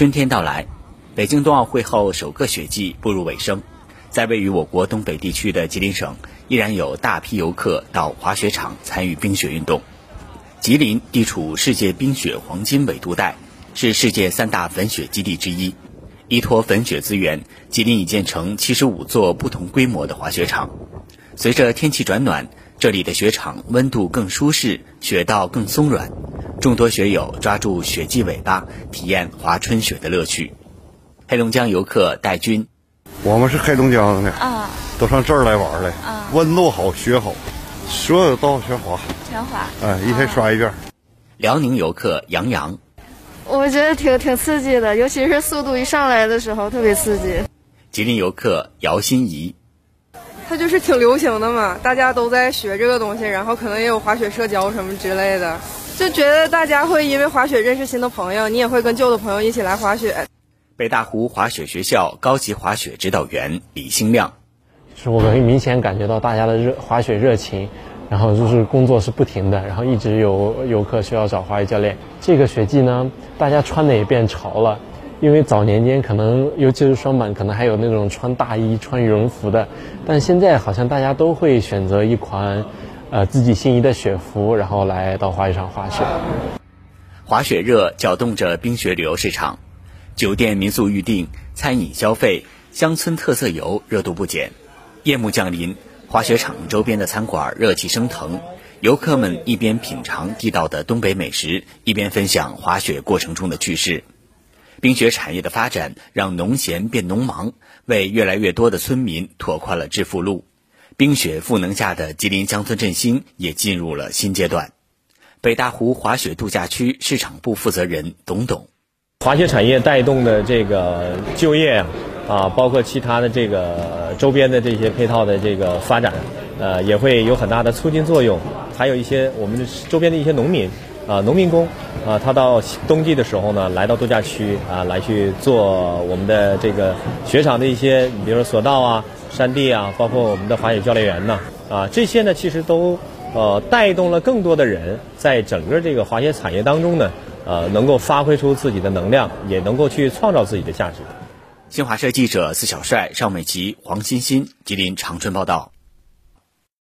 春天到来，北京冬奥会后首个雪季步入尾声，在位于我国东北地区的吉林省，依然有大批游客到滑雪场参与冰雪运动。吉林地处世界冰雪黄金纬度带，是世界三大粉雪基地之一。依托粉雪资源，吉林已建成七十五座不同规模的滑雪场。随着天气转暖，这里的雪场温度更舒适，雪道更松软。众多雪友抓住雪季尾巴，体验滑春雪的乐趣。黑龙江游客戴军，我们是黑龙江的啊，都上这儿来玩来啊，温度好，雪好，所有道全滑，全滑，哎，一天刷一遍。辽宁游客杨洋。我觉得挺挺刺激的，尤其是速度一上来的时候，特别刺激。吉林游客姚心怡，它就是挺流行的嘛，大家都在学这个东西，然后可能也有滑雪社交什么之类的，就觉得大家会因为滑雪认识新的朋友，你也会跟旧的朋友一起来滑雪。北大湖滑雪学校高级滑雪指导员李兴亮，是我可以明显感觉到大家的热滑雪热情。然后就是工作是不停的，然后一直有游客需要找滑雪教练。这个雪季呢，大家穿的也变潮了，因为早年间可能，尤其是双板，可能还有那种穿大衣、穿羽绒服的，但现在好像大家都会选择一款，呃，自己心仪的雪服，然后来到滑雪场滑雪。滑雪热搅动着冰雪旅游市场，酒店民宿预订、餐饮消费、乡村特色游热度不减。夜幕降临。滑雪场周边的餐馆热气升腾，游客们一边品尝地道的东北美食，一边分享滑雪过程中的趣事。冰雪产业的发展让农闲变农忙，为越来越多的村民拓宽了致富路。冰雪赋能下的吉林乡村振兴也进入了新阶段。北大湖滑雪度假区市场部负责人董董：滑雪产业带动的这个就业。啊，包括其他的这个周边的这些配套的这个发展，呃，也会有很大的促进作用。还有一些我们周边的一些农民，啊，农民工，啊，他到冬季的时候呢，来到度假区啊，来去做我们的这个雪场的一些，比如说索道啊、山地啊，包括我们的滑雪教练员呢，啊，这些呢，其实都呃带动了更多的人在整个这个滑雪产业当中呢，呃，能够发挥出自己的能量，也能够去创造自己的价值。新华社记者司小帅、邵美琪、黄欣欣吉林长春报道。